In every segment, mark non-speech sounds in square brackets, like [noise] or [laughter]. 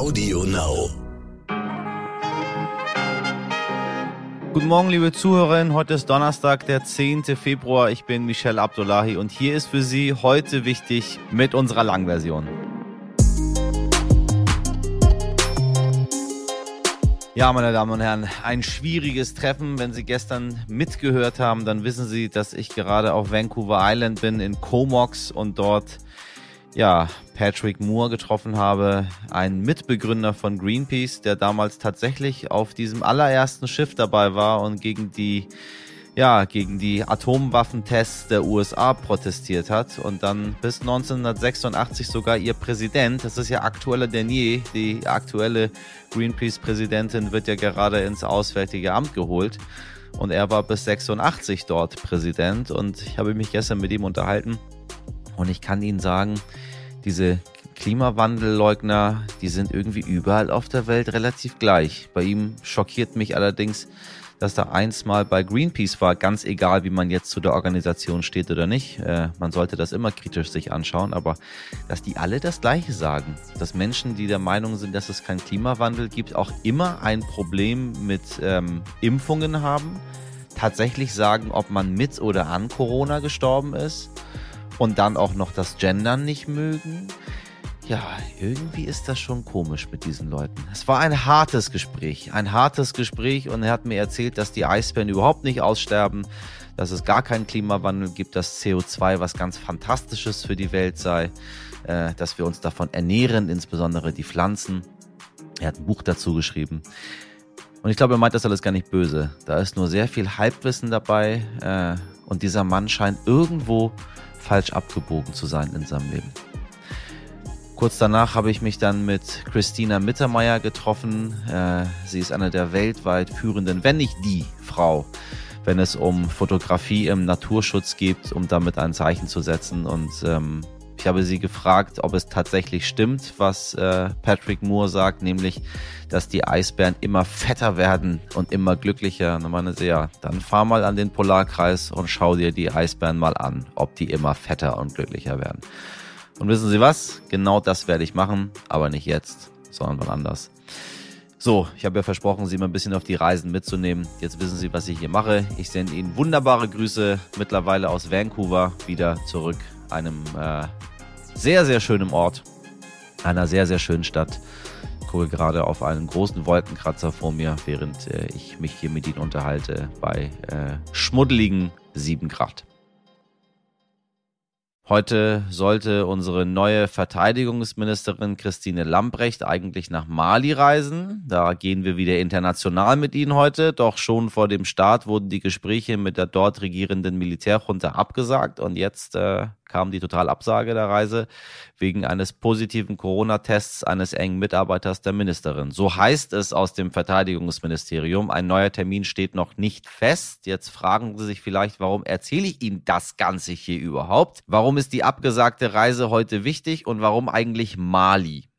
Audio Now. Guten Morgen, liebe Zuhörerinnen. Heute ist Donnerstag, der 10. Februar. Ich bin Michelle Abdullahi und hier ist für Sie heute wichtig mit unserer Langversion. Ja, meine Damen und Herren, ein schwieriges Treffen. Wenn Sie gestern mitgehört haben, dann wissen Sie, dass ich gerade auf Vancouver Island bin in Comox und dort ja, Patrick Moore getroffen habe, ein Mitbegründer von Greenpeace, der damals tatsächlich auf diesem allerersten Schiff dabei war und gegen die ja, gegen die Atomwaffentests der USA protestiert hat und dann bis 1986 sogar ihr Präsident, das ist ja aktueller denn je, die aktuelle Greenpeace-Präsidentin wird ja gerade ins Auswärtige Amt geholt und er war bis 86 dort Präsident und ich habe mich gestern mit ihm unterhalten und ich kann Ihnen sagen, diese Klimawandelleugner, die sind irgendwie überall auf der Welt relativ gleich. Bei ihm schockiert mich allerdings, dass da eins mal bei Greenpeace war, ganz egal, wie man jetzt zu der Organisation steht oder nicht. Äh, man sollte das immer kritisch sich anschauen, aber dass die alle das Gleiche sagen. Dass Menschen, die der Meinung sind, dass es keinen Klimawandel gibt, auch immer ein Problem mit ähm, Impfungen haben, tatsächlich sagen, ob man mit oder an Corona gestorben ist und dann auch noch das Gendern nicht mögen. Ja, irgendwie ist das schon komisch mit diesen Leuten. Es war ein hartes Gespräch, ein hartes Gespräch und er hat mir erzählt, dass die Eisbären überhaupt nicht aussterben, dass es gar keinen Klimawandel gibt, dass CO2 was ganz Fantastisches für die Welt sei, äh, dass wir uns davon ernähren, insbesondere die Pflanzen. Er hat ein Buch dazu geschrieben. Und ich glaube, er meint das alles gar nicht böse. Da ist nur sehr viel Halbwissen dabei äh, und dieser Mann scheint irgendwo falsch abgebogen zu sein in seinem Leben. Kurz danach habe ich mich dann mit Christina Mittermeier getroffen. Äh, sie ist eine der weltweit führenden, wenn nicht die Frau, wenn es um Fotografie im Naturschutz geht, um damit ein Zeichen zu setzen. Und ähm, ich habe sie gefragt, ob es tatsächlich stimmt, was äh, Patrick Moore sagt, nämlich, dass die Eisbären immer fetter werden und immer glücklicher. Und dann meine sie, ja, dann fahr mal an den Polarkreis und schau dir die Eisbären mal an, ob die immer fetter und glücklicher werden. Und wissen Sie was? Genau das werde ich machen, aber nicht jetzt, sondern wann anders. So, ich habe ja versprochen, Sie mal ein bisschen auf die Reisen mitzunehmen. Jetzt wissen Sie, was ich hier mache. Ich sende Ihnen wunderbare Grüße mittlerweile aus Vancouver wieder zurück, einem äh, sehr, sehr schönem Ort, einer sehr, sehr schönen Stadt. Ich gucke gerade auf einen großen Wolkenkratzer vor mir, während äh, ich mich hier mit Ihnen unterhalte bei äh, schmuddeligen 7 Grad. Heute sollte unsere neue Verteidigungsministerin Christine Lambrecht eigentlich nach Mali reisen. Da gehen wir wieder international mit Ihnen heute. Doch schon vor dem Start wurden die Gespräche mit der dort regierenden Militärjunta abgesagt und jetzt äh, kam die Totalabsage der Reise wegen eines positiven Corona-Tests eines engen Mitarbeiters der Ministerin. So heißt es aus dem Verteidigungsministerium. Ein neuer Termin steht noch nicht fest. Jetzt fragen Sie sich vielleicht, warum erzähle ich Ihnen das Ganze hier überhaupt? Warum ist die abgesagte Reise heute wichtig und warum eigentlich Mali?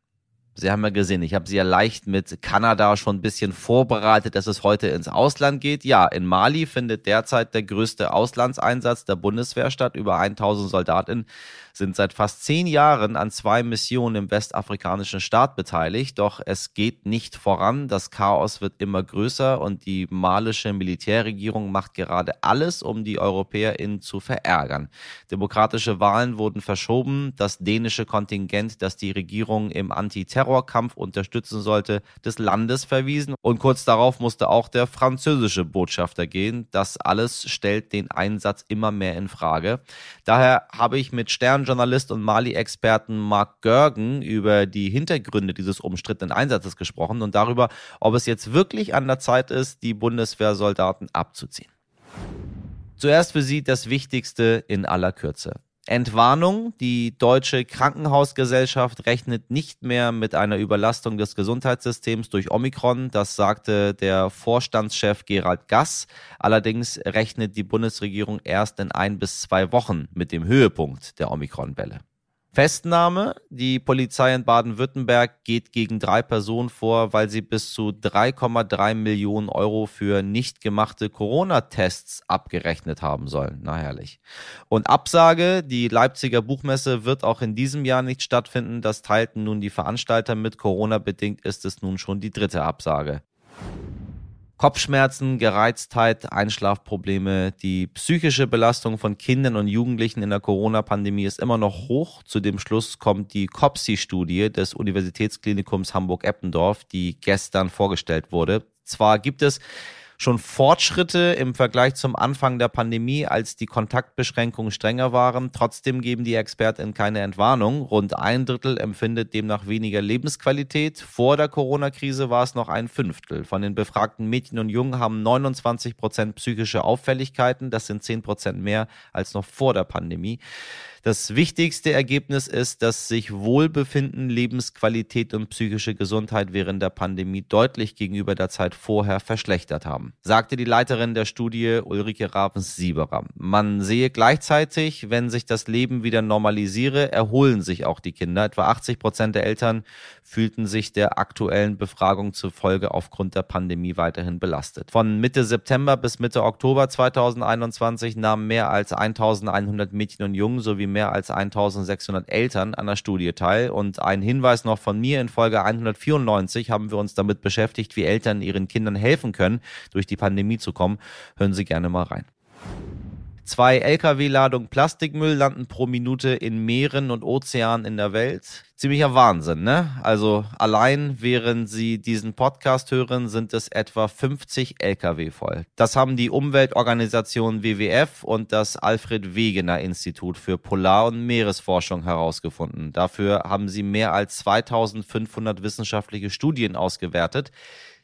Sie haben ja gesehen, ich habe Sie ja leicht mit Kanada schon ein bisschen vorbereitet, dass es heute ins Ausland geht. Ja, in Mali findet derzeit der größte Auslandseinsatz der Bundeswehr statt. Über 1000 Soldaten sind seit fast zehn Jahren an zwei Missionen im westafrikanischen Staat beteiligt. Doch es geht nicht voran. Das Chaos wird immer größer und die malische Militärregierung macht gerade alles, um die EuropäerInnen zu verärgern. Demokratische Wahlen wurden verschoben. Das dänische Kontingent, das die Regierung im Antiterrorkampf unterstützen sollte, des Landes verwiesen. Und kurz darauf musste auch der französische Botschafter gehen. Das alles stellt den Einsatz immer mehr in Frage. Daher habe ich mit Sternjournalist und Mali-Experten Mark Görgen über die Hintergründe dieses umstrittenen Einsatzes gesprochen und darüber, ob es jetzt wirklich an der Zeit ist, die Bundeswehrsoldaten abzuziehen. Zuerst für Sie das Wichtigste in aller Kürze. Entwarnung. Die Deutsche Krankenhausgesellschaft rechnet nicht mehr mit einer Überlastung des Gesundheitssystems durch Omikron. Das sagte der Vorstandschef Gerald Gass. Allerdings rechnet die Bundesregierung erst in ein bis zwei Wochen mit dem Höhepunkt der Omikron-Welle. Festnahme. Die Polizei in Baden-Württemberg geht gegen drei Personen vor, weil sie bis zu 3,3 Millionen Euro für nicht gemachte Corona-Tests abgerechnet haben sollen. Na herrlich. Und Absage, die Leipziger Buchmesse wird auch in diesem Jahr nicht stattfinden. Das teilten nun die Veranstalter mit. Corona-bedingt ist es nun schon die dritte Absage. Kopfschmerzen, Gereiztheit, Einschlafprobleme, die psychische Belastung von Kindern und Jugendlichen in der Corona-Pandemie ist immer noch hoch. Zu dem Schluss kommt die COPSI-Studie des Universitätsklinikums Hamburg-Eppendorf, die gestern vorgestellt wurde. Zwar gibt es schon Fortschritte im Vergleich zum Anfang der Pandemie, als die Kontaktbeschränkungen strenger waren. Trotzdem geben die Experten keine Entwarnung. Rund ein Drittel empfindet demnach weniger Lebensqualität. Vor der Corona-Krise war es noch ein Fünftel. Von den befragten Mädchen und Jungen haben 29 Prozent psychische Auffälligkeiten. Das sind 10 Prozent mehr als noch vor der Pandemie. Das wichtigste Ergebnis ist, dass sich Wohlbefinden, Lebensqualität und psychische Gesundheit während der Pandemie deutlich gegenüber der Zeit vorher verschlechtert haben, sagte die Leiterin der Studie Ulrike Ravens-Sieberer. Man sehe gleichzeitig, wenn sich das Leben wieder normalisiere, erholen sich auch die Kinder. Etwa 80 Prozent der Eltern fühlten sich der aktuellen Befragung zufolge aufgrund der Pandemie weiterhin belastet. Von Mitte September bis Mitte Oktober 2021 nahmen mehr als 1100 Mädchen und Jungen sowie mehr als 1600 Eltern an der Studie teil. Und ein Hinweis noch von mir, in Folge 194 haben wir uns damit beschäftigt, wie Eltern ihren Kindern helfen können, durch die Pandemie zu kommen. Hören Sie gerne mal rein. Zwei Lkw-Ladungen Plastikmüll landen pro Minute in Meeren und Ozeanen in der Welt. Ziemlicher Wahnsinn, ne? Also allein während Sie diesen Podcast hören, sind es etwa 50 Lkw voll. Das haben die Umweltorganisation WWF und das Alfred Wegener Institut für Polar- und Meeresforschung herausgefunden. Dafür haben sie mehr als 2500 wissenschaftliche Studien ausgewertet.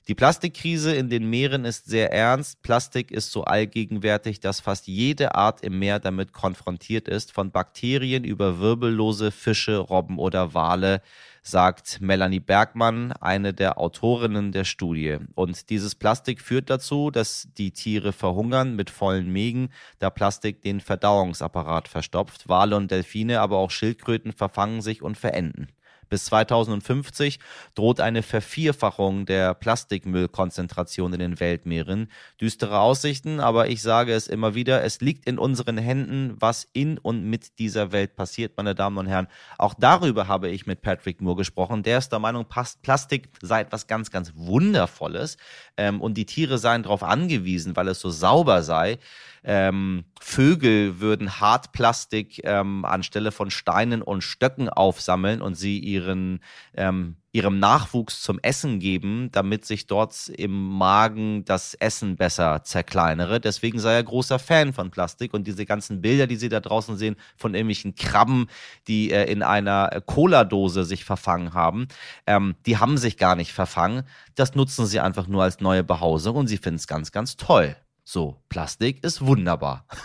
Die Plastikkrise in den Meeren ist sehr ernst. Plastik ist so allgegenwärtig, dass fast jede Art im Meer damit konfrontiert ist, von Bakterien über wirbellose Fische, Robben oder Wale, sagt Melanie Bergmann, eine der Autorinnen der Studie. Und dieses Plastik führt dazu, dass die Tiere verhungern mit vollen Mägen, da Plastik den Verdauungsapparat verstopft. Wale und Delfine, aber auch Schildkröten verfangen sich und verenden. Bis 2050 droht eine Vervierfachung der Plastikmüllkonzentration in den Weltmeeren. Düstere Aussichten, aber ich sage es immer wieder, es liegt in unseren Händen, was in und mit dieser Welt passiert, meine Damen und Herren. Auch darüber habe ich mit Patrick Moore gesprochen. Der ist der Meinung, Plastik sei etwas ganz, ganz Wundervolles ähm, und die Tiere seien darauf angewiesen, weil es so sauber sei ähm, Vögel würden Hartplastik ähm, anstelle von Steinen und Stöcken aufsammeln und sie ihren ähm, ihrem Nachwuchs zum Essen geben, damit sich dort im Magen das Essen besser zerkleinere. Deswegen sei er großer Fan von Plastik und diese ganzen Bilder, die Sie da draußen sehen, von irgendwelchen Krabben, die äh, in einer Cola-Dose sich verfangen haben, ähm, die haben sich gar nicht verfangen. Das nutzen Sie einfach nur als neue Behausung und Sie finden es ganz, ganz toll. So, Plastik ist wunderbar. [laughs]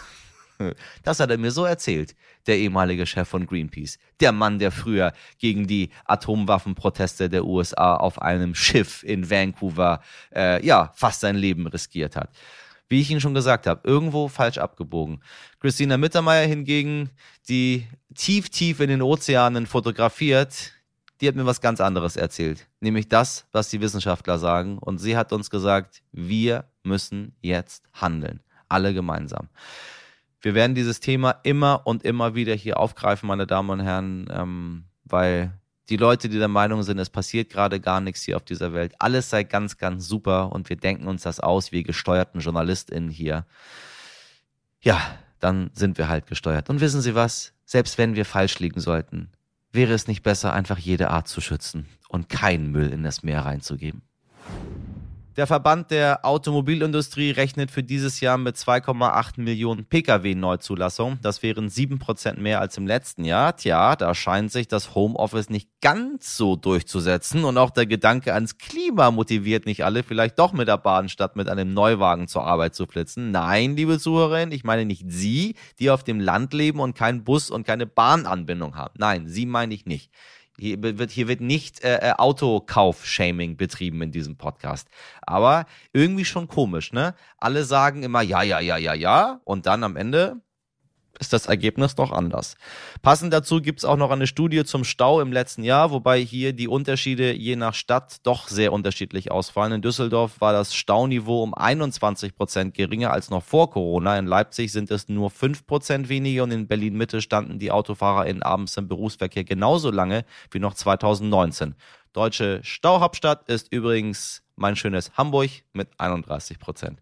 Das hat er mir so erzählt, der ehemalige Chef von Greenpeace. Der Mann, der früher gegen die Atomwaffenproteste der USA auf einem Schiff in Vancouver, äh, ja, fast sein Leben riskiert hat. Wie ich Ihnen schon gesagt habe, irgendwo falsch abgebogen. Christina Mittermeier hingegen, die tief, tief in den Ozeanen fotografiert, die hat mir was ganz anderes erzählt. Nämlich das, was die Wissenschaftler sagen. Und sie hat uns gesagt, wir müssen jetzt handeln. Alle gemeinsam. Wir werden dieses Thema immer und immer wieder hier aufgreifen, meine Damen und Herren, ähm, weil die Leute, die der Meinung sind, es passiert gerade gar nichts hier auf dieser Welt, alles sei ganz, ganz super und wir denken uns das aus, wir gesteuerten JournalistInnen hier. Ja, dann sind wir halt gesteuert. Und wissen Sie was? Selbst wenn wir falsch liegen sollten, wäre es nicht besser, einfach jede Art zu schützen und keinen Müll in das Meer reinzugeben? Der Verband der Automobilindustrie rechnet für dieses Jahr mit 2,8 Millionen Pkw-Neuzulassungen. Das wären 7% mehr als im letzten Jahr. Tja, da scheint sich das Homeoffice nicht ganz so durchzusetzen und auch der Gedanke ans Klima motiviert nicht alle, vielleicht doch mit der Bahn statt mit einem Neuwagen zur Arbeit zu flitzen. Nein, liebe Zuhörerinnen, ich meine nicht Sie, die auf dem Land leben und keinen Bus und keine Bahnanbindung haben. Nein, Sie meine ich nicht. Hier wird, hier wird nicht äh, äh, Autokauf-Shaming betrieben in diesem Podcast. Aber irgendwie schon komisch, ne? Alle sagen immer ja, ja, ja, ja, ja. Und dann am Ende ist das Ergebnis doch anders. Passend dazu gibt es auch noch eine Studie zum Stau im letzten Jahr, wobei hier die Unterschiede je nach Stadt doch sehr unterschiedlich ausfallen. In Düsseldorf war das Stauniveau um 21 Prozent geringer als noch vor Corona. In Leipzig sind es nur 5 Prozent weniger und in Berlin-Mitte standen die Autofahrer in abends im Berufsverkehr genauso lange wie noch 2019. Deutsche Stauhauptstadt ist übrigens mein schönes Hamburg mit 31 Prozent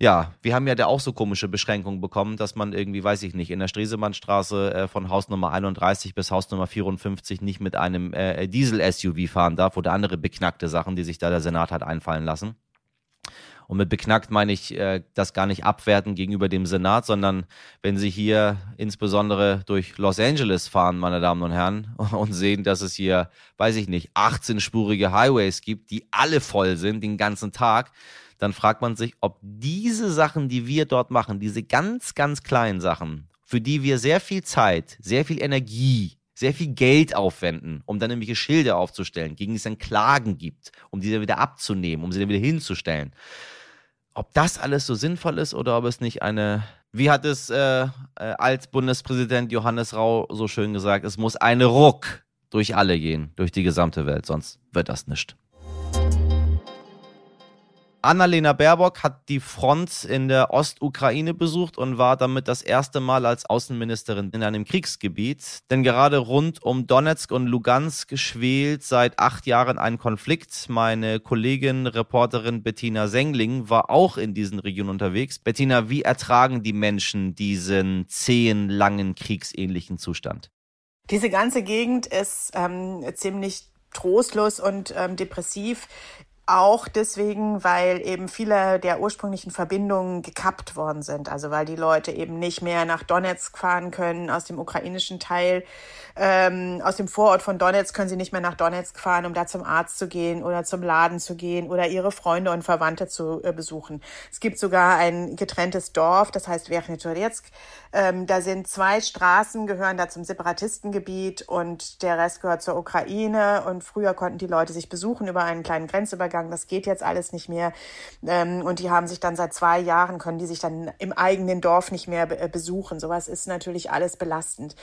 ja, wir haben ja da auch so komische Beschränkungen bekommen, dass man irgendwie, weiß ich nicht, in der Stresemannstraße äh, von Hausnummer 31 bis Hausnummer 54 nicht mit einem äh, Diesel-SUV fahren darf oder andere beknackte Sachen, die sich da der Senat hat einfallen lassen. Und mit beknackt meine ich äh, das gar nicht abwerten gegenüber dem Senat, sondern wenn Sie hier insbesondere durch Los Angeles fahren, meine Damen und Herren, [laughs] und sehen, dass es hier, weiß ich nicht, 18-spurige Highways gibt, die alle voll sind den ganzen Tag, dann fragt man sich, ob diese Sachen, die wir dort machen, diese ganz, ganz kleinen Sachen, für die wir sehr viel Zeit, sehr viel Energie, sehr viel Geld aufwenden, um dann nämlich Schilder aufzustellen, gegen die es dann Klagen gibt, um diese wieder abzunehmen, um sie dann wieder hinzustellen. Ob das alles so sinnvoll ist oder ob es nicht eine, wie hat es äh, äh, als Bundespräsident Johannes Rau so schön gesagt, es muss eine Ruck durch alle gehen, durch die gesamte Welt, sonst wird das nicht. Annalena Baerbock hat die Front in der Ostukraine besucht und war damit das erste Mal als Außenministerin in einem Kriegsgebiet. Denn gerade rund um Donetsk und Lugansk schwelt seit acht Jahren ein Konflikt. Meine Kollegin, Reporterin Bettina Sengling war auch in diesen Regionen unterwegs. Bettina, wie ertragen die Menschen diesen zehn, langen, kriegsähnlichen Zustand? Diese ganze Gegend ist ähm, ziemlich trostlos und ähm, depressiv. Auch deswegen, weil eben viele der ursprünglichen Verbindungen gekappt worden sind. Also weil die Leute eben nicht mehr nach Donetsk fahren können aus dem ukrainischen Teil. Ähm, aus dem Vorort von Donetsk können sie nicht mehr nach Donetsk fahren, um da zum Arzt zu gehen oder zum Laden zu gehen oder ihre Freunde und Verwandte zu äh, besuchen. Es gibt sogar ein getrenntes Dorf, das heißt Verkhnetoretsk. Ähm, da sind zwei Straßen, gehören da zum Separatistengebiet und der Rest gehört zur Ukraine. Und früher konnten die Leute sich besuchen über einen kleinen Grenzübergang gegangen, das geht jetzt alles nicht mehr. Ähm, und die haben sich dann seit zwei Jahren, können die sich dann im eigenen Dorf nicht mehr be besuchen. Sowas ist natürlich alles belastend.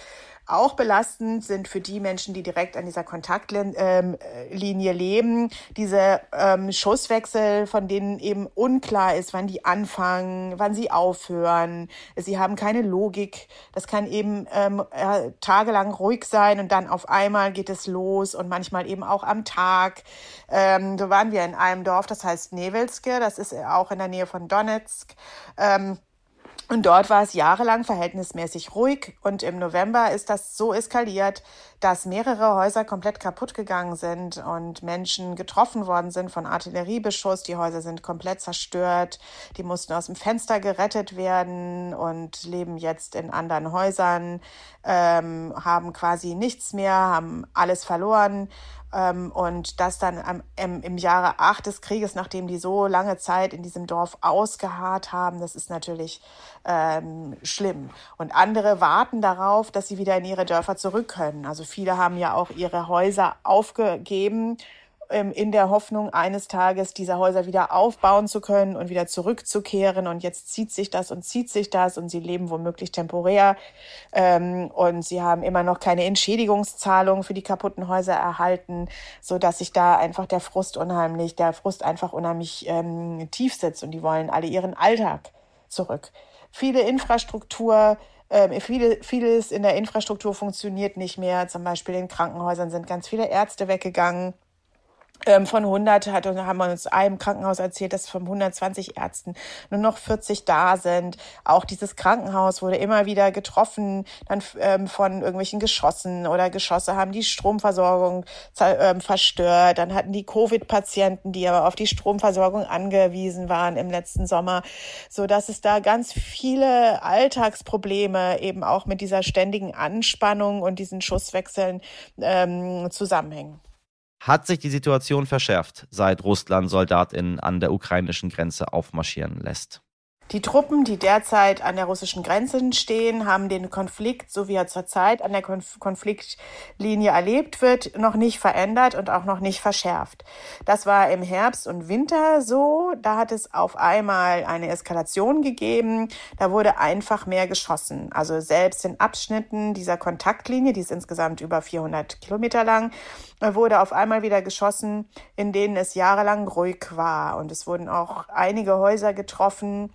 Auch belastend sind für die Menschen, die direkt an dieser Kontaktlinie ähm, leben, diese ähm, Schusswechsel, von denen eben unklar ist, wann die anfangen, wann sie aufhören. Sie haben keine Logik. Das kann eben ähm, äh, tagelang ruhig sein und dann auf einmal geht es los und manchmal eben auch am Tag. Ähm, so waren wir in einem Dorf, das heißt Nevelske, das ist auch in der Nähe von Donetsk. Ähm, und dort war es jahrelang verhältnismäßig ruhig und im November ist das so eskaliert, dass mehrere Häuser komplett kaputt gegangen sind und Menschen getroffen worden sind von Artilleriebeschuss. Die Häuser sind komplett zerstört. Die mussten aus dem Fenster gerettet werden und leben jetzt in anderen Häusern, ähm, haben quasi nichts mehr, haben alles verloren. Ähm, und das dann im, Jahre acht des Krieges, nachdem die so lange Zeit in diesem Dorf ausgeharrt haben, das ist natürlich ähm, schlimm. Und andere warten darauf, dass sie wieder in ihre Dörfer zurück können. Also viele haben ja auch ihre Häuser aufgegeben in der Hoffnung, eines Tages diese Häuser wieder aufbauen zu können und wieder zurückzukehren. Und jetzt zieht sich das und zieht sich das und sie leben womöglich temporär. Ähm, und sie haben immer noch keine Entschädigungszahlung für die kaputten Häuser erhalten, so dass sich da einfach der Frust unheimlich, der Frust einfach unheimlich ähm, tief sitzt und die wollen alle ihren Alltag zurück. Viele Infrastruktur ähm, viele, vieles in der Infrastruktur funktioniert nicht mehr. Zum Beispiel in Krankenhäusern sind ganz viele Ärzte weggegangen. Ähm, von 100 hat, haben wir uns einem Krankenhaus erzählt, dass von 120 Ärzten nur noch 40 da sind. Auch dieses Krankenhaus wurde immer wieder getroffen, dann ähm, von irgendwelchen Geschossen oder Geschosse haben die Stromversorgung ähm, verstört. Dann hatten die Covid-Patienten, die aber auf die Stromversorgung angewiesen waren im letzten Sommer, so dass es da ganz viele Alltagsprobleme eben auch mit dieser ständigen Anspannung und diesen Schusswechseln ähm, zusammenhängen. Hat sich die Situation verschärft, seit Russland SoldatInnen an der ukrainischen Grenze aufmarschieren lässt? Die Truppen, die derzeit an der russischen Grenze stehen, haben den Konflikt, so wie er zurzeit an der Konf Konfliktlinie erlebt wird, noch nicht verändert und auch noch nicht verschärft. Das war im Herbst und Winter so. Da hat es auf einmal eine Eskalation gegeben. Da wurde einfach mehr geschossen. Also selbst in Abschnitten dieser Kontaktlinie, die ist insgesamt über 400 Kilometer lang, wurde auf einmal wieder geschossen, in denen es jahrelang ruhig war. Und es wurden auch einige Häuser getroffen,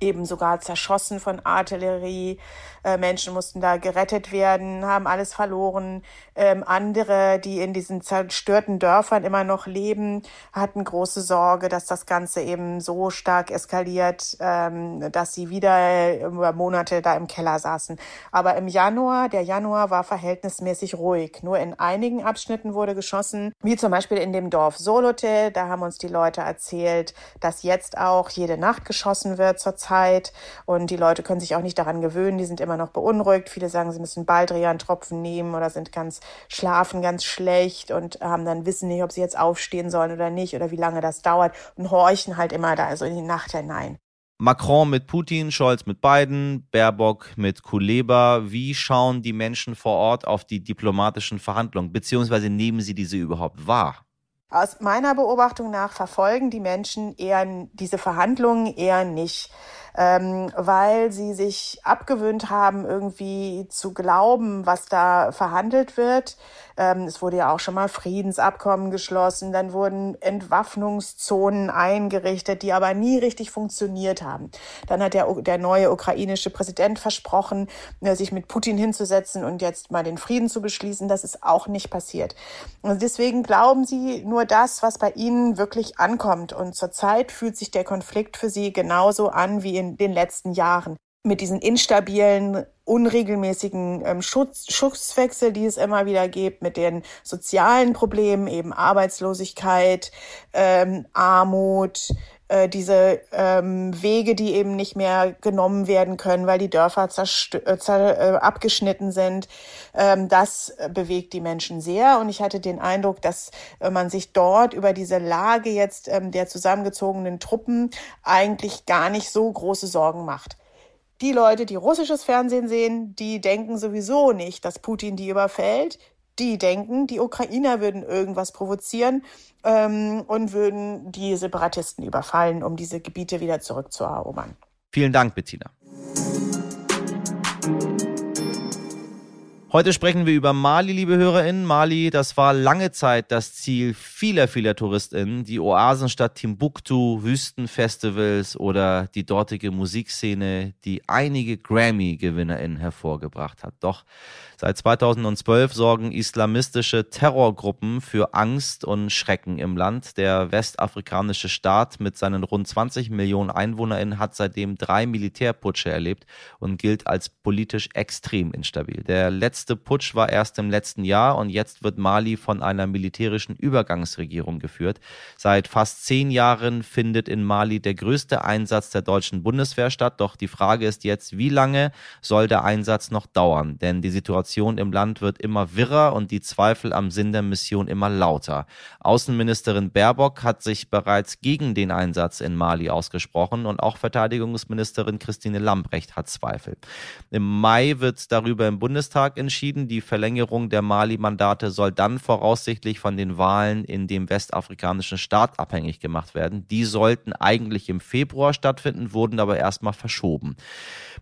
eben sogar zerschossen von Artillerie. Äh, Menschen mussten da gerettet werden, haben alles verloren. Ähm, andere, die in diesen zerstörten Dörfern immer noch leben, hatten große Sorge, dass das Ganze eben so stark eskaliert, ähm, dass sie wieder über Monate da im Keller saßen. Aber im Januar, der Januar war verhältnismäßig ruhig. Nur in einigen Abschnitten wurde geschossen, wie zum Beispiel in dem Dorf Solote. Da haben uns die Leute erzählt, dass jetzt auch jede Nacht geschossen wird zurzeit und die Leute können sich auch nicht daran gewöhnen. Die sind immer noch beunruhigt. Viele sagen, sie müssen Baldrian-Tropfen nehmen oder sind ganz schlafen ganz schlecht und haben dann wissen nicht, ob sie jetzt aufstehen sollen oder nicht oder wie lange das dauert und horchen halt immer da also in die Nacht hinein. Macron mit Putin, Scholz mit Biden, Baerbock mit Kuleba. Wie schauen die Menschen vor Ort auf die diplomatischen Verhandlungen, beziehungsweise nehmen sie diese überhaupt wahr? Aus meiner Beobachtung nach verfolgen die Menschen eher diese Verhandlungen eher nicht ähm, weil sie sich abgewöhnt haben, irgendwie zu glauben, was da verhandelt wird. Ähm, es wurde ja auch schon mal Friedensabkommen geschlossen, dann wurden Entwaffnungszonen eingerichtet, die aber nie richtig funktioniert haben. Dann hat der, der neue ukrainische Präsident versprochen, äh, sich mit Putin hinzusetzen und jetzt mal den Frieden zu beschließen. Das ist auch nicht passiert. Und deswegen glauben sie nur das, was bei ihnen wirklich ankommt. Und zurzeit fühlt sich der Konflikt für sie genauso an wie in den letzten Jahren. Mit diesen instabilen, unregelmäßigen ähm, Schutz, Schutzwechsel, die es immer wieder gibt, mit den sozialen Problemen, eben Arbeitslosigkeit, ähm, Armut, äh, diese ähm, Wege, die eben nicht mehr genommen werden können, weil die Dörfer äh, äh, abgeschnitten sind. Ähm, das bewegt die Menschen sehr. Und ich hatte den Eindruck, dass äh, man sich dort über diese Lage jetzt ähm, der zusammengezogenen Truppen eigentlich gar nicht so große Sorgen macht. Die Leute, die russisches Fernsehen sehen, die denken sowieso nicht, dass Putin die überfällt die denken, die Ukrainer würden irgendwas provozieren ähm, und würden die Separatisten überfallen, um diese Gebiete wieder zurückzuerobern. Vielen Dank, Bettina. Heute sprechen wir über Mali, liebe HörerInnen. Mali, das war lange Zeit das Ziel vieler, vieler TouristInnen. Die Oasenstadt Timbuktu, Wüstenfestivals oder die dortige Musikszene, die einige Grammy-GewinnerInnen hervorgebracht hat. Doch Seit 2012 sorgen islamistische Terrorgruppen für Angst und Schrecken im Land. Der westafrikanische Staat mit seinen rund 20 Millionen EinwohnerInnen hat seitdem drei Militärputsche erlebt und gilt als politisch extrem instabil. Der letzte Putsch war erst im letzten Jahr und jetzt wird Mali von einer militärischen Übergangsregierung geführt. Seit fast zehn Jahren findet in Mali der größte Einsatz der deutschen Bundeswehr statt. Doch die Frage ist jetzt, wie lange soll der Einsatz noch dauern? Denn die Situation Situation im Land wird immer wirrer und die Zweifel am Sinn der Mission immer lauter. Außenministerin Baerbock hat sich bereits gegen den Einsatz in Mali ausgesprochen und auch Verteidigungsministerin Christine Lambrecht hat Zweifel. Im Mai wird darüber im Bundestag entschieden. Die Verlängerung der Mali-Mandate soll dann voraussichtlich von den Wahlen in dem westafrikanischen Staat abhängig gemacht werden. Die sollten eigentlich im Februar stattfinden, wurden aber erstmal verschoben.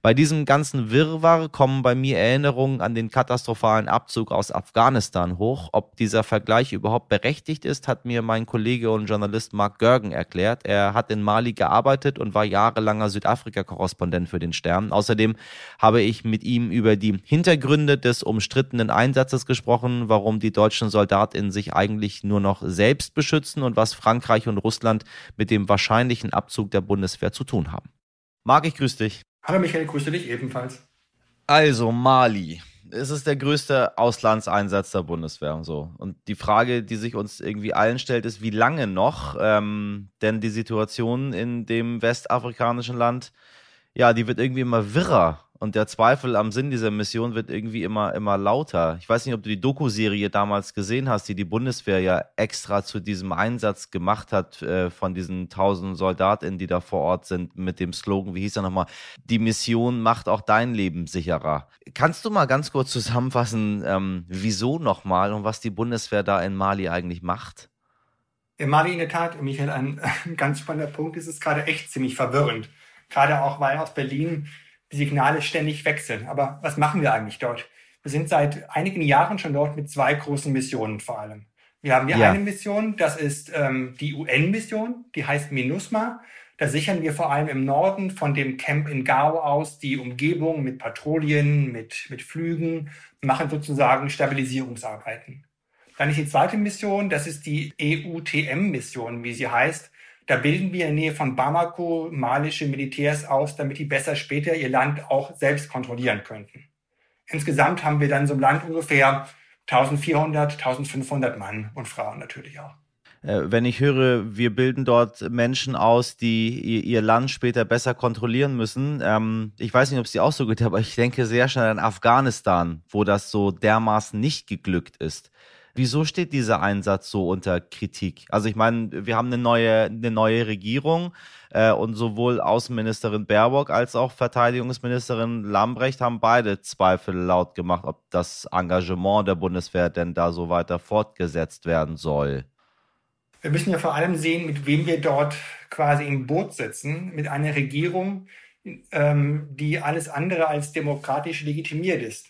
Bei diesem ganzen Wirrwarr kommen bei mir Erinnerungen an den katastrophalen Abzug aus Afghanistan hoch. Ob dieser Vergleich überhaupt berechtigt ist, hat mir mein Kollege und Journalist Mark Görgen erklärt. Er hat in Mali gearbeitet und war jahrelanger Südafrika-Korrespondent für den Stern. Außerdem habe ich mit ihm über die Hintergründe des umstrittenen Einsatzes gesprochen, warum die deutschen Soldatinnen sich eigentlich nur noch selbst beschützen und was Frankreich und Russland mit dem wahrscheinlichen Abzug der Bundeswehr zu tun haben. Marc, ich grüße dich. Hallo Michael, grüße dich ebenfalls. Also Mali. Es ist der größte Auslandseinsatz der Bundeswehr und so. Und die Frage, die sich uns irgendwie allen stellt, ist, wie lange noch? Ähm, denn die Situation in dem westafrikanischen Land, ja, die wird irgendwie immer wirrer. Und der Zweifel am Sinn dieser Mission wird irgendwie immer, immer lauter. Ich weiß nicht, ob du die Doku-Serie damals gesehen hast, die die Bundeswehr ja extra zu diesem Einsatz gemacht hat äh, von diesen tausend Soldatinnen, die da vor Ort sind, mit dem Slogan, wie hieß er nochmal? Die Mission macht auch dein Leben sicherer. Kannst du mal ganz kurz zusammenfassen, ähm, wieso nochmal und was die Bundeswehr da in Mali eigentlich macht? In Mali in der Tat, Michael, ein, [laughs] ein ganz spannender Punkt. Es ist gerade echt ziemlich verwirrend. Gerade auch, weil aus Berlin die Signale ständig wechseln. Aber was machen wir eigentlich dort? Wir sind seit einigen Jahren schon dort mit zwei großen Missionen vor allem. Wir haben hier ja. eine Mission, das ist ähm, die UN-Mission, die heißt MINUSMA. Da sichern wir vor allem im Norden von dem Camp in Gao aus die Umgebung mit Patrouillen, mit, mit Flügen, machen sozusagen Stabilisierungsarbeiten. Dann ist die zweite Mission, das ist die EUTM-Mission, wie sie heißt. Da bilden wir in der Nähe von Bamako malische Militärs aus, damit die besser später ihr Land auch selbst kontrollieren könnten. Insgesamt haben wir dann so im Land ungefähr 1400, 1500 Mann und Frauen natürlich auch. Äh, wenn ich höre, wir bilden dort Menschen aus, die ihr Land später besser kontrollieren müssen. Ähm, ich weiß nicht, ob es dir auch so geht, aber ich denke sehr schnell an Afghanistan, wo das so dermaßen nicht geglückt ist. Wieso steht dieser Einsatz so unter Kritik? Also ich meine, wir haben eine neue, eine neue Regierung äh, und sowohl Außenministerin Baerbock als auch Verteidigungsministerin Lambrecht haben beide Zweifel laut gemacht, ob das Engagement der Bundeswehr denn da so weiter fortgesetzt werden soll. Wir müssen ja vor allem sehen, mit wem wir dort quasi im Boot sitzen, mit einer Regierung, ähm, die alles andere als demokratisch legitimiert ist.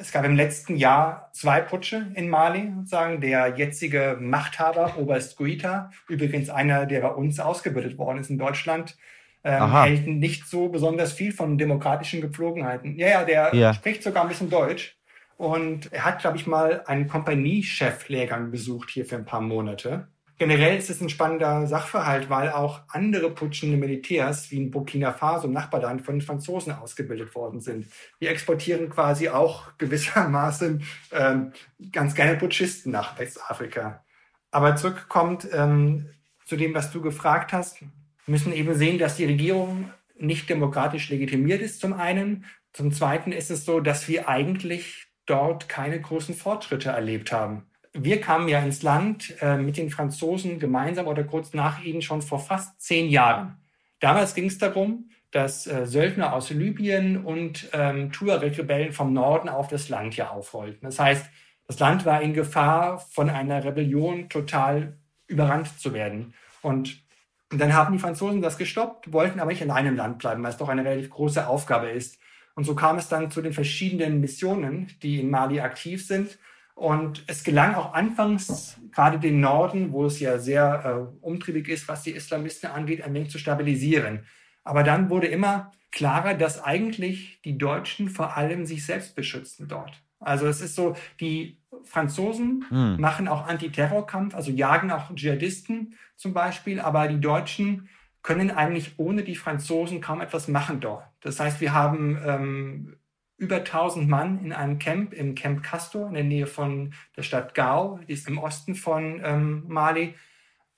Es gab im letzten Jahr zwei Putsche in Mali, sozusagen. Der jetzige Machthaber, Oberst Guita, übrigens einer, der bei uns ausgebildet worden ist in Deutschland, ähm, hält nicht so besonders viel von demokratischen Gepflogenheiten. Ja, ja, der ja. spricht sogar ein bisschen Deutsch. Und er hat, glaube ich, mal einen Kompaniechef-Lehrgang besucht hier für ein paar Monate. Generell ist es ein spannender Sachverhalt, weil auch andere putschende Militärs wie in Burkina Faso, im Nachbarland, von den Franzosen ausgebildet worden sind. Wir exportieren quasi auch gewissermaßen ähm, ganz gerne Putschisten nach Westafrika. Aber zurückkommt ähm, zu dem, was du gefragt hast, müssen eben sehen, dass die Regierung nicht demokratisch legitimiert ist, zum einen. Zum zweiten ist es so, dass wir eigentlich dort keine großen Fortschritte erlebt haben wir kamen ja ins Land äh, mit den Franzosen gemeinsam oder kurz nach ihnen schon vor fast zehn Jahren. Damals ging es darum, dass äh, Söldner aus Libyen und ähm, Tuareg-Rebellen vom Norden auf das Land hier aufrollten. Das heißt, das Land war in Gefahr, von einer Rebellion total überrannt zu werden. Und dann haben die Franzosen das gestoppt, wollten aber nicht allein im Land bleiben, weil es doch eine relativ große Aufgabe ist. Und so kam es dann zu den verschiedenen Missionen, die in Mali aktiv sind. Und es gelang auch anfangs, gerade den Norden, wo es ja sehr äh, umtriebig ist, was die Islamisten angeht, ein wenig zu stabilisieren. Aber dann wurde immer klarer, dass eigentlich die Deutschen vor allem sich selbst beschützen dort. Also es ist so, die Franzosen hm. machen auch Antiterrorkampf, also jagen auch Dschihadisten zum Beispiel, aber die Deutschen können eigentlich ohne die Franzosen kaum etwas machen dort. Das heißt, wir haben ähm, über 1000 Mann in einem Camp, im Camp Castor in der Nähe von der Stadt Gao, die ist im Osten von ähm, Mali.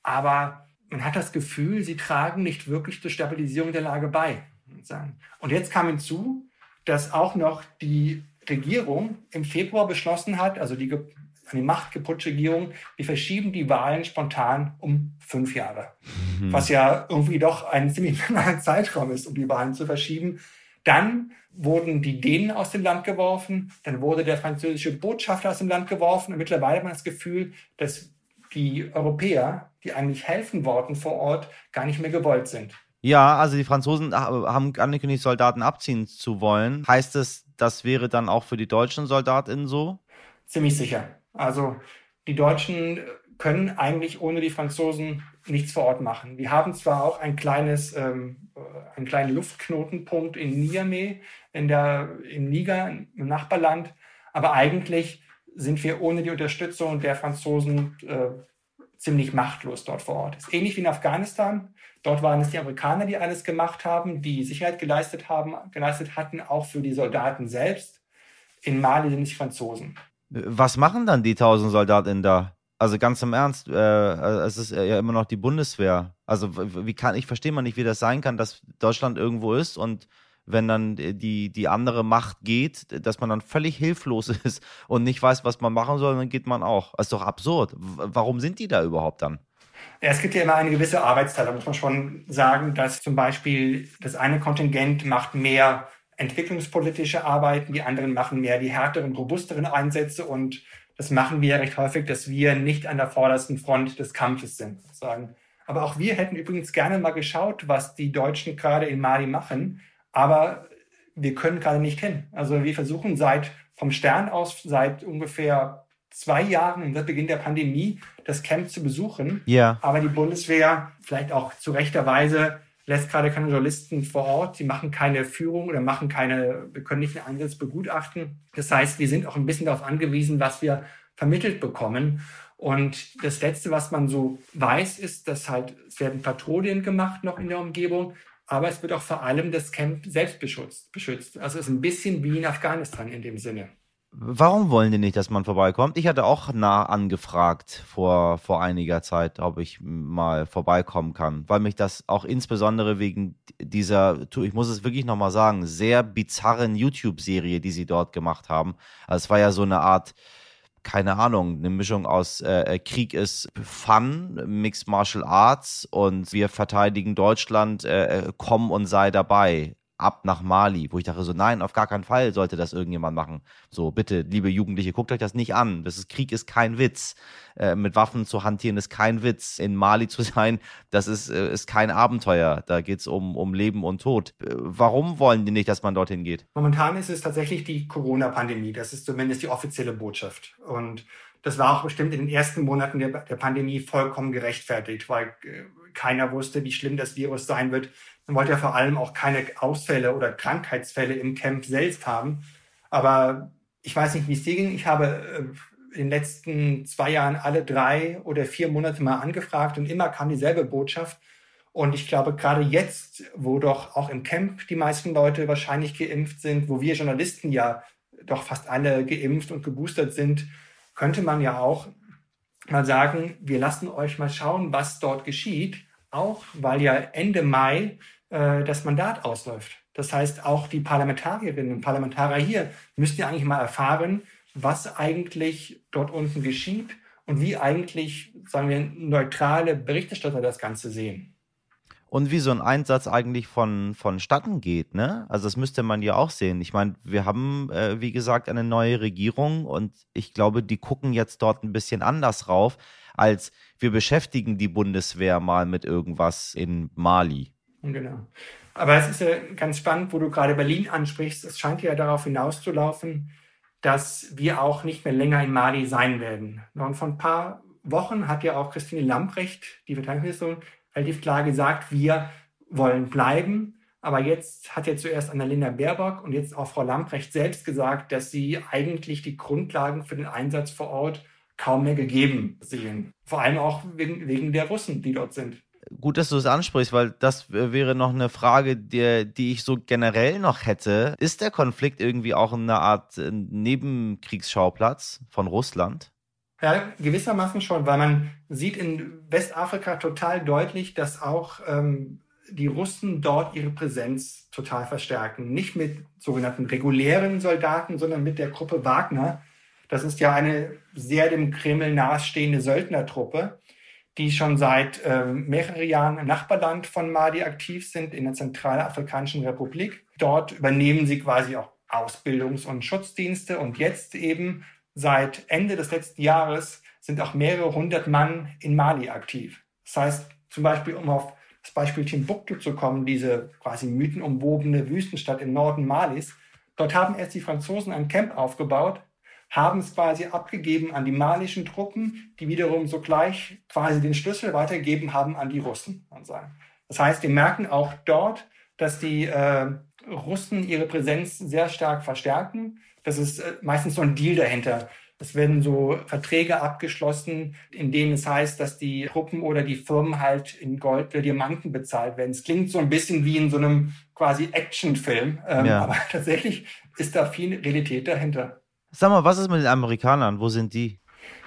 Aber man hat das Gefühl, sie tragen nicht wirklich zur Stabilisierung der Lage bei. Und jetzt kam hinzu, dass auch noch die Regierung im Februar beschlossen hat, also die eine machtgeputschte Regierung, wir verschieben die Wahlen spontan um fünf Jahre. Mhm. Was ja irgendwie doch ein ziemlich langer [laughs] Zeitraum ist, um die Wahlen zu verschieben. Dann wurden die Dänen aus dem Land geworfen, dann wurde der französische Botschafter aus dem Land geworfen und mittlerweile hat man das Gefühl, dass die Europäer, die eigentlich helfen wollten vor Ort, gar nicht mehr gewollt sind. Ja, also die Franzosen haben angekündigt, Soldaten abziehen zu wollen. Heißt es, das wäre dann auch für die deutschen SoldatInnen so? Ziemlich sicher. Also die Deutschen können eigentlich ohne die Franzosen nichts vor Ort machen. Wir haben zwar auch ein kleines, ähm, äh, einen kleinen Luftknotenpunkt in Niamey, in der, im Niger, im Nachbarland, aber eigentlich sind wir ohne die Unterstützung der Franzosen äh, ziemlich machtlos dort vor Ort. Es ist ähnlich wie in Afghanistan. Dort waren es die Amerikaner, die alles gemacht haben, die Sicherheit geleistet haben, geleistet hatten, auch für die Soldaten selbst. In Mali sind es Franzosen. Was machen dann die tausend Soldaten da? Also ganz im Ernst, äh, äh, es ist ja immer noch die Bundeswehr. Also wie kann ich verstehe mal nicht, wie das sein kann, dass Deutschland irgendwo ist und wenn dann die, die andere Macht geht, dass man dann völlig hilflos [laughs] ist und nicht weiß, was man machen soll, dann geht man auch. Das ist doch absurd. Warum sind die da überhaupt dann? Es gibt ja immer eine gewisse Arbeitsteilung, muss man schon sagen, dass zum Beispiel das eine Kontingent macht mehr entwicklungspolitische Arbeiten, die anderen machen mehr die härteren, robusteren Einsätze und das machen wir recht häufig, dass wir nicht an der vordersten Front des Kampfes sind, sozusagen. Aber auch wir hätten übrigens gerne mal geschaut, was die Deutschen gerade in Mali machen, aber wir können gerade nicht hin. Also wir versuchen seit vom Stern aus seit ungefähr zwei Jahren, seit Beginn der Pandemie, das Camp zu besuchen. Ja. Aber die Bundeswehr, vielleicht auch zu rechter Weise, lässt gerade keine Journalisten vor Ort. Sie machen keine Führung oder machen keine, wir können nicht den Einsatz begutachten. Das heißt, wir sind auch ein bisschen darauf angewiesen, was wir vermittelt bekommen. Und das Letzte, was man so weiß, ist, dass halt, es werden Patrouillen gemacht noch in der Umgebung, aber es wird auch vor allem das Camp selbst beschützt. beschützt. Also es ist ein bisschen wie in Afghanistan in dem Sinne. Warum wollen die nicht, dass man vorbeikommt? Ich hatte auch nah angefragt vor, vor einiger Zeit, ob ich mal vorbeikommen kann, weil mich das auch insbesondere wegen dieser, ich muss es wirklich nochmal sagen, sehr bizarren YouTube-Serie, die sie dort gemacht haben. Also es war ja so eine Art, keine Ahnung, eine Mischung aus äh, äh Krieg ist Fun, Mixed Martial Arts und wir verteidigen Deutschland, äh, äh komm und sei dabei ab nach Mali, wo ich dachte so, nein, auf gar keinen Fall sollte das irgendjemand machen. So, bitte, liebe Jugendliche, guckt euch das nicht an. Das ist Krieg ist kein Witz. Äh, mit Waffen zu hantieren ist kein Witz. In Mali zu [laughs] sein, das ist, äh, ist kein Abenteuer. Da geht's um, um Leben und Tod. Äh, warum wollen die nicht, dass man dorthin geht? Momentan ist es tatsächlich die Corona-Pandemie. Das ist zumindest die offizielle Botschaft. Und das war auch bestimmt in den ersten Monaten der, der Pandemie vollkommen gerechtfertigt, weil äh, keiner wusste, wie schlimm das Virus sein wird man wollte ja vor allem auch keine Ausfälle oder Krankheitsfälle im Camp selbst haben. Aber ich weiß nicht, wie es dir ging. Ich habe äh, in den letzten zwei Jahren alle drei oder vier Monate mal angefragt und immer kam dieselbe Botschaft. Und ich glaube, gerade jetzt, wo doch auch im Camp die meisten Leute wahrscheinlich geimpft sind, wo wir Journalisten ja doch fast alle geimpft und geboostert sind, könnte man ja auch mal sagen, wir lassen euch mal schauen, was dort geschieht. Auch weil ja Ende Mai äh, das Mandat ausläuft. Das heißt, auch die Parlamentarierinnen und Parlamentarier hier müssten ja eigentlich mal erfahren, was eigentlich dort unten geschieht und wie eigentlich, sagen wir, neutrale Berichterstatter das Ganze sehen. Und wie so ein Einsatz eigentlich von, vonstatten geht, ne? Also das müsste man ja auch sehen. Ich meine, wir haben, äh, wie gesagt, eine neue Regierung und ich glaube, die gucken jetzt dort ein bisschen anders rauf, als wir beschäftigen die Bundeswehr mal mit irgendwas in Mali. Genau. Aber es ist ja ganz spannend, wo du gerade Berlin ansprichst. Es scheint ja darauf hinauszulaufen, dass wir auch nicht mehr länger in Mali sein werden. Und vor ein paar Wochen hat ja auch Christine Lamprecht, die Verteidigungsministerin, relativ klar gesagt, wir wollen bleiben. Aber jetzt hat ja zuerst Annalena Baerbock und jetzt auch Frau Lamprecht selbst gesagt, dass sie eigentlich die Grundlagen für den Einsatz vor Ort kaum mehr gegeben sehen. Vor allem auch wegen, wegen der Russen, die dort sind gut, dass du es ansprichst, weil das wäre noch eine Frage, die, die ich so generell noch hätte. Ist der Konflikt irgendwie auch eine Art äh, Nebenkriegsschauplatz von Russland? Ja, gewissermaßen schon, weil man sieht in Westafrika total deutlich, dass auch ähm, die Russen dort ihre Präsenz total verstärken. Nicht mit sogenannten regulären Soldaten, sondern mit der Gruppe Wagner. Das ist ja eine sehr dem Kreml nahestehende Söldnertruppe die schon seit äh, mehreren Jahren im Nachbarland von Mali aktiv sind, in der Zentralafrikanischen Republik. Dort übernehmen sie quasi auch Ausbildungs- und Schutzdienste und jetzt eben seit Ende des letzten Jahres sind auch mehrere hundert Mann in Mali aktiv. Das heißt, zum Beispiel, um auf das Beispiel Timbuktu zu kommen, diese quasi mythenumwobene Wüstenstadt im Norden Malis, dort haben erst die Franzosen ein Camp aufgebaut, haben es quasi abgegeben an die malischen Truppen, die wiederum sogleich quasi den Schlüssel weitergegeben haben an die Russen. Das heißt, wir merken auch dort, dass die äh, Russen ihre Präsenz sehr stark verstärken. Das ist äh, meistens so ein Deal dahinter. Es werden so Verträge abgeschlossen, in denen es heißt, dass die Truppen oder die Firmen halt in Gold oder Diamanten bezahlt werden. Es klingt so ein bisschen wie in so einem quasi Actionfilm, ähm, ja. aber [laughs] tatsächlich ist da viel Realität dahinter. Sag mal, was ist mit den Amerikanern? Wo sind die?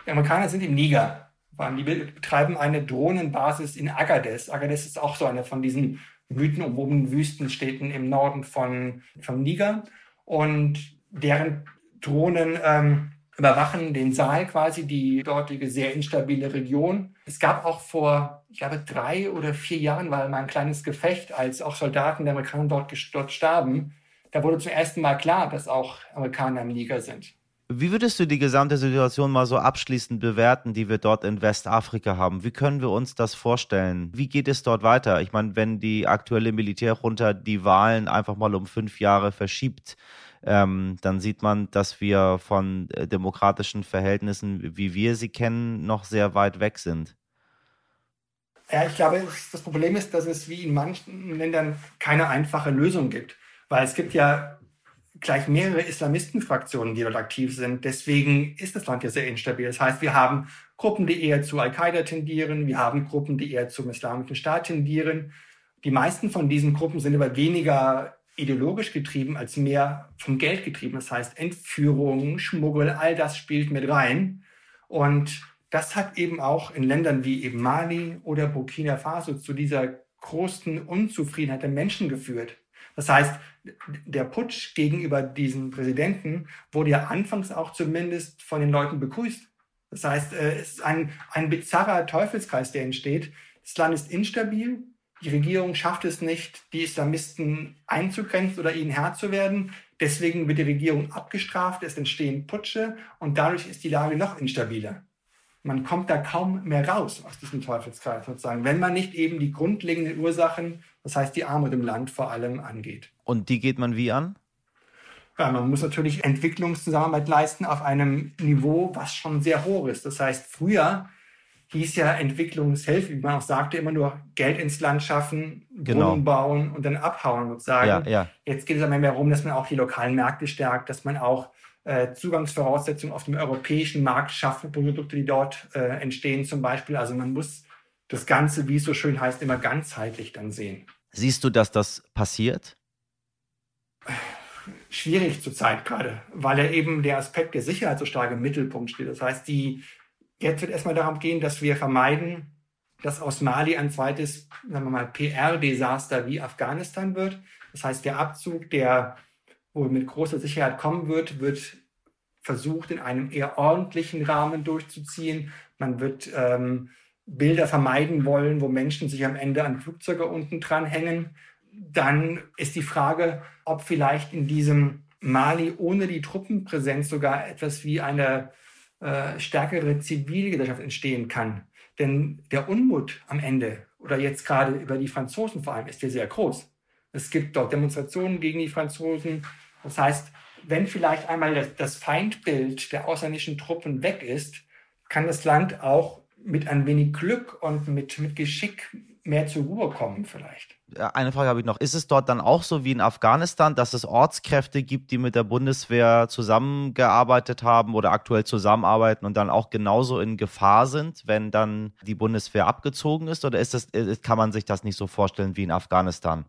Die Amerikaner sind im Niger. Die betreiben eine Drohnenbasis in Agadez. Agadez ist auch so eine von diesen mythenumwobenen Wüstenstädten im Norden von, vom Niger. Und deren Drohnen ähm, überwachen den Saal quasi, die dortige sehr instabile Region. Es gab auch vor, ich glaube, drei oder vier Jahren war mal ein kleines Gefecht, als auch Soldaten der Amerikaner dort, dort starben. Da wurde zum ersten Mal klar, dass auch Amerikaner im Niger sind. Wie würdest du die gesamte Situation mal so abschließend bewerten, die wir dort in Westafrika haben? Wie können wir uns das vorstellen? Wie geht es dort weiter? Ich meine, wenn die aktuelle Militärjunta die Wahlen einfach mal um fünf Jahre verschiebt, ähm, dann sieht man, dass wir von äh, demokratischen Verhältnissen, wie wir sie kennen, noch sehr weit weg sind. Ja, ich glaube, das Problem ist, dass es wie in manchen Ländern keine einfache Lösung gibt. Weil es gibt ja gleich mehrere Islamistenfraktionen, die dort aktiv sind. Deswegen ist das Land ja sehr instabil. Das heißt, wir haben Gruppen, die eher zu Al-Qaida tendieren. Wir haben Gruppen, die eher zum Islamischen Staat tendieren. Die meisten von diesen Gruppen sind aber weniger ideologisch getrieben als mehr vom Geld getrieben. Das heißt, Entführung, Schmuggel, all das spielt mit rein. Und das hat eben auch in Ländern wie eben Mali oder Burkina Faso zu dieser großen Unzufriedenheit der Menschen geführt. Das heißt, der Putsch gegenüber diesem Präsidenten wurde ja anfangs auch zumindest von den Leuten begrüßt. Das heißt, äh, es ist ein, ein bizarrer Teufelskreis, der entsteht. Das Land ist instabil, die Regierung schafft es nicht, die Islamisten einzugrenzen oder ihnen Herr zu werden. Deswegen wird die Regierung abgestraft, es entstehen Putsche und dadurch ist die Lage noch instabiler. Man kommt da kaum mehr raus aus diesem Teufelskreis sozusagen, wenn man nicht eben die grundlegenden Ursachen, das heißt die Armut im Land vor allem angeht. Und die geht man wie an? Ja, man muss natürlich Entwicklungszusammenarbeit leisten auf einem Niveau, was schon sehr hoch ist. Das heißt, früher hieß ja Entwicklungshilfe, wie man auch sagte, immer nur Geld ins Land schaffen, genau. Wohnungen bauen und dann abhauen sozusagen. Ja, ja. Jetzt geht es aber mehr darum, dass man auch die lokalen Märkte stärkt, dass man auch äh, Zugangsvoraussetzungen auf dem europäischen Markt schafft für Produkte, die dort äh, entstehen zum Beispiel. Also man muss das Ganze, wie es so schön heißt, immer ganzheitlich dann sehen. Siehst du, dass das passiert? Schwierig zurzeit gerade, weil ja eben der Aspekt der Sicherheit so stark im Mittelpunkt steht. Das heißt, die Jetzt wird erstmal darum gehen, dass wir vermeiden, dass aus Mali ein zweites, sagen wir mal, PR-Desaster wie Afghanistan wird. Das heißt, der Abzug, der wohl mit großer Sicherheit kommen wird, wird versucht, in einem eher ordentlichen Rahmen durchzuziehen. Man wird ähm, Bilder vermeiden wollen, wo Menschen sich am Ende an Flugzeuge unten dran hängen. Dann ist die Frage, ob vielleicht in diesem Mali ohne die Truppenpräsenz sogar etwas wie eine äh, stärkere Zivilgesellschaft entstehen kann. Denn der Unmut am Ende oder jetzt gerade über die Franzosen vor allem ist ja sehr groß. Es gibt dort Demonstrationen gegen die Franzosen. Das heißt, wenn vielleicht einmal das Feindbild der ausländischen Truppen weg ist, kann das Land auch mit ein wenig Glück und mit, mit Geschick mehr zur Ruhe kommen vielleicht. Eine Frage habe ich noch. Ist es dort dann auch so wie in Afghanistan, dass es Ortskräfte gibt, die mit der Bundeswehr zusammengearbeitet haben oder aktuell zusammenarbeiten und dann auch genauso in Gefahr sind, wenn dann die Bundeswehr abgezogen ist? Oder ist das, kann man sich das nicht so vorstellen wie in Afghanistan?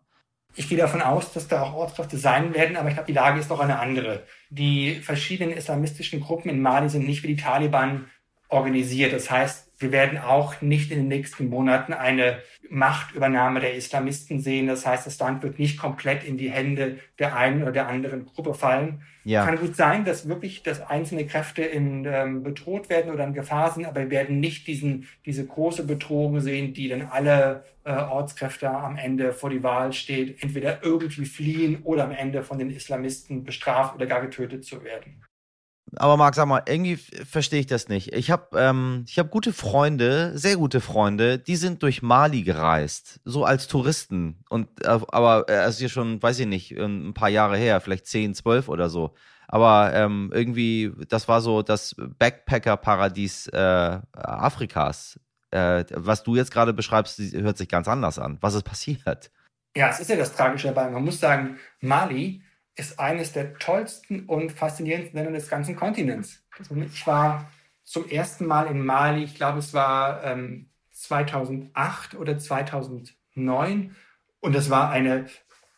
Ich gehe davon aus, dass da auch Ortskräfte sein werden, aber ich glaube, die Lage ist doch eine andere. Die verschiedenen islamistischen Gruppen in Mali sind nicht wie die Taliban organisiert. Das heißt, wir werden auch nicht in den nächsten Monaten eine Machtübernahme der Islamisten sehen. Das heißt, das Land wird nicht komplett in die Hände der einen oder der anderen Gruppe fallen. Ja. Kann gut sein, dass wirklich dass einzelne Kräfte in, ähm, bedroht werden oder in Gefahr sind, aber wir werden nicht diesen, diese große Bedrohung sehen, die dann alle äh, Ortskräfte am Ende vor die Wahl steht, entweder irgendwie fliehen oder am Ende von den Islamisten bestraft oder gar getötet zu werden aber Marc, sag mal, irgendwie verstehe ich das nicht. Ich habe ähm, hab gute Freunde, sehr gute Freunde, die sind durch Mali gereist, so als Touristen. Und äh, aber äh, es ist ja schon, weiß ich nicht, ein paar Jahre her, vielleicht zehn, zwölf oder so. Aber ähm, irgendwie, das war so das Backpacker-Paradies äh, Afrikas. Äh, was du jetzt gerade beschreibst, hört sich ganz anders an. Was ist passiert? Ja, es ist ja das Tragische dabei. Man muss sagen, Mali ist eines der tollsten und faszinierendsten Länder des ganzen Kontinents. Ich war zum ersten Mal in Mali, ich glaube, es war ähm, 2008 oder 2009. Und das war eine,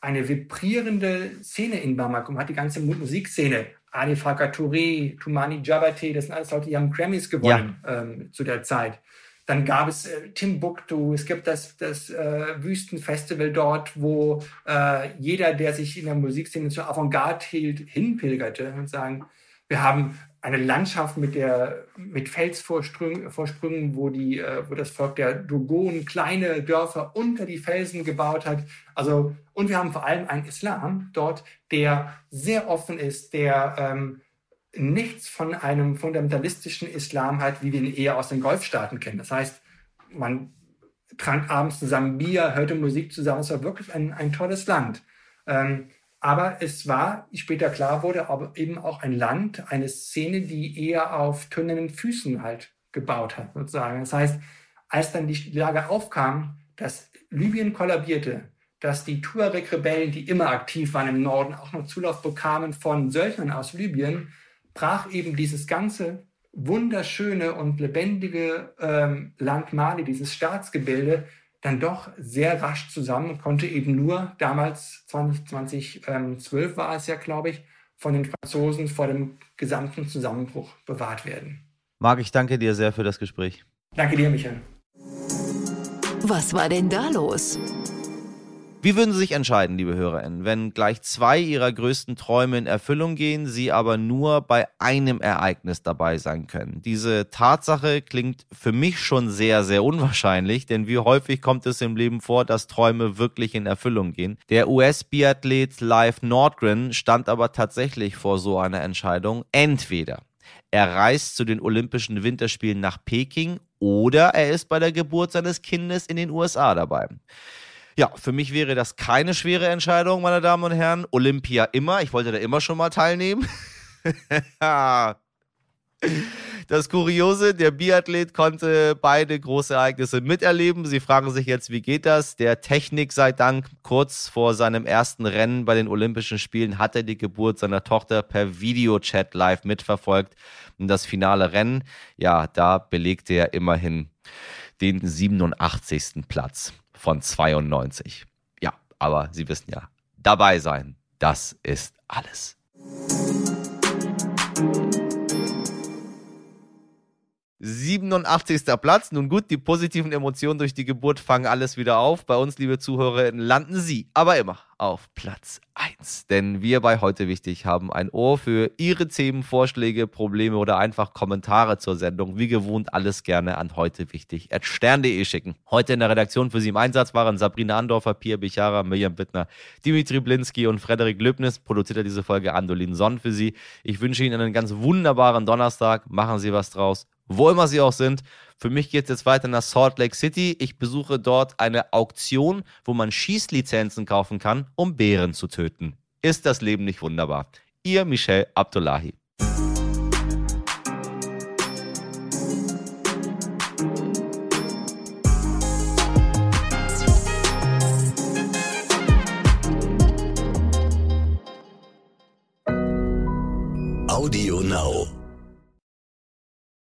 eine vibrierende Szene in Bamako. Man hat die ganze Musikszene. Ali Fakatouri, Toumani Jabate, das sind alles Leute, die haben Grammys gewonnen ja. ähm, zu der Zeit. Dann gab es äh, Timbuktu, es gibt das, das äh, Wüstenfestival dort, wo äh, jeder, der sich in der Musikszene zur Avantgarde hielt, hinpilgerte und sagen, wir haben eine Landschaft mit, der, mit Felsvorsprüngen, wo, die, äh, wo das Volk der Dogon kleine Dörfer unter die Felsen gebaut hat. Also, und wir haben vor allem einen Islam dort, der sehr offen ist, der ähm, nichts von einem fundamentalistischen Islam hat, wie wir ihn eher aus den Golfstaaten kennen. Das heißt, man trank abends zusammen Bier, hörte Musik zusammen. Es war wirklich ein, ein tolles Land. Ähm, aber es war, wie später klar wurde, aber eben auch ein Land, eine Szene, die eher auf tönernen Füßen halt gebaut hat, sozusagen. Das heißt, als dann die Lage aufkam, dass Libyen kollabierte, dass die Tuareg-Rebellen, die immer aktiv waren im Norden, auch noch Zulauf bekamen von Söldnern aus Libyen, brach eben dieses ganze wunderschöne und lebendige ähm, Land Mali, dieses Staatsgebilde, dann doch sehr rasch zusammen und konnte eben nur damals 2012 2012 war es ja, glaube ich, von den Franzosen vor dem gesamten Zusammenbruch bewahrt werden. Marc, ich danke dir sehr für das Gespräch. Danke dir, Michael. Was war denn da los? Wie würden Sie sich entscheiden, liebe HörerInnen, wenn gleich zwei Ihrer größten Träume in Erfüllung gehen, Sie aber nur bei einem Ereignis dabei sein können? Diese Tatsache klingt für mich schon sehr, sehr unwahrscheinlich, denn wie häufig kommt es im Leben vor, dass Träume wirklich in Erfüllung gehen? Der US-Biathlet Live Nordgren stand aber tatsächlich vor so einer Entscheidung. Entweder er reist zu den Olympischen Winterspielen nach Peking oder er ist bei der Geburt seines Kindes in den USA dabei. Ja, für mich wäre das keine schwere Entscheidung, meine Damen und Herren. Olympia immer. Ich wollte da immer schon mal teilnehmen. [laughs] Das Kuriose, der Biathlet konnte beide große Ereignisse miterleben. Sie fragen sich jetzt, wie geht das? Der Technik sei Dank, kurz vor seinem ersten Rennen bei den Olympischen Spielen hat er die Geburt seiner Tochter per Videochat live mitverfolgt. Und das finale Rennen, ja, da belegte er immerhin den 87. Platz von 92. Ja, aber Sie wissen ja, dabei sein, das ist alles. 87. Platz. Nun gut, die positiven Emotionen durch die Geburt fangen alles wieder auf. Bei uns, liebe Zuhörerinnen, landen Sie aber immer auf Platz 1. Denn wir bei Heute Wichtig haben ein Ohr für Ihre Themen, Vorschläge, Probleme oder einfach Kommentare zur Sendung. Wie gewohnt alles gerne an heute wichtig stern.de schicken. Heute in der Redaktion für Sie im Einsatz waren Sabrina Andorfer, Pia Bichara, Mirjam Bittner, Dimitri Blinski und Frederik Löbnis. Produziert diese Folge Andolin Sonn für Sie. Ich wünsche Ihnen einen ganz wunderbaren Donnerstag. Machen Sie was draus wo immer sie auch sind. Für mich geht es jetzt weiter nach Salt Lake City. Ich besuche dort eine Auktion, wo man Schießlizenzen kaufen kann, um Bären zu töten. Ist das Leben nicht wunderbar? Ihr Michel Abdullahi.